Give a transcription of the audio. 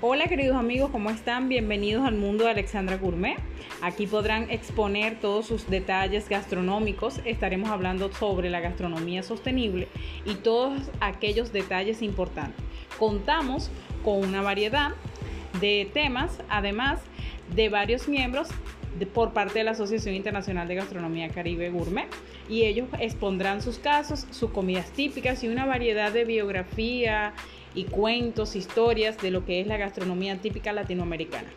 Hola queridos amigos, ¿cómo están? Bienvenidos al mundo de Alexandra Gourmet. Aquí podrán exponer todos sus detalles gastronómicos. Estaremos hablando sobre la gastronomía sostenible y todos aquellos detalles importantes. Contamos con una variedad de temas, además de varios miembros por parte de la Asociación Internacional de Gastronomía Caribe Gourmet y ellos expondrán sus casos, sus comidas típicas y una variedad de biografía y cuentos, historias de lo que es la gastronomía típica latinoamericana.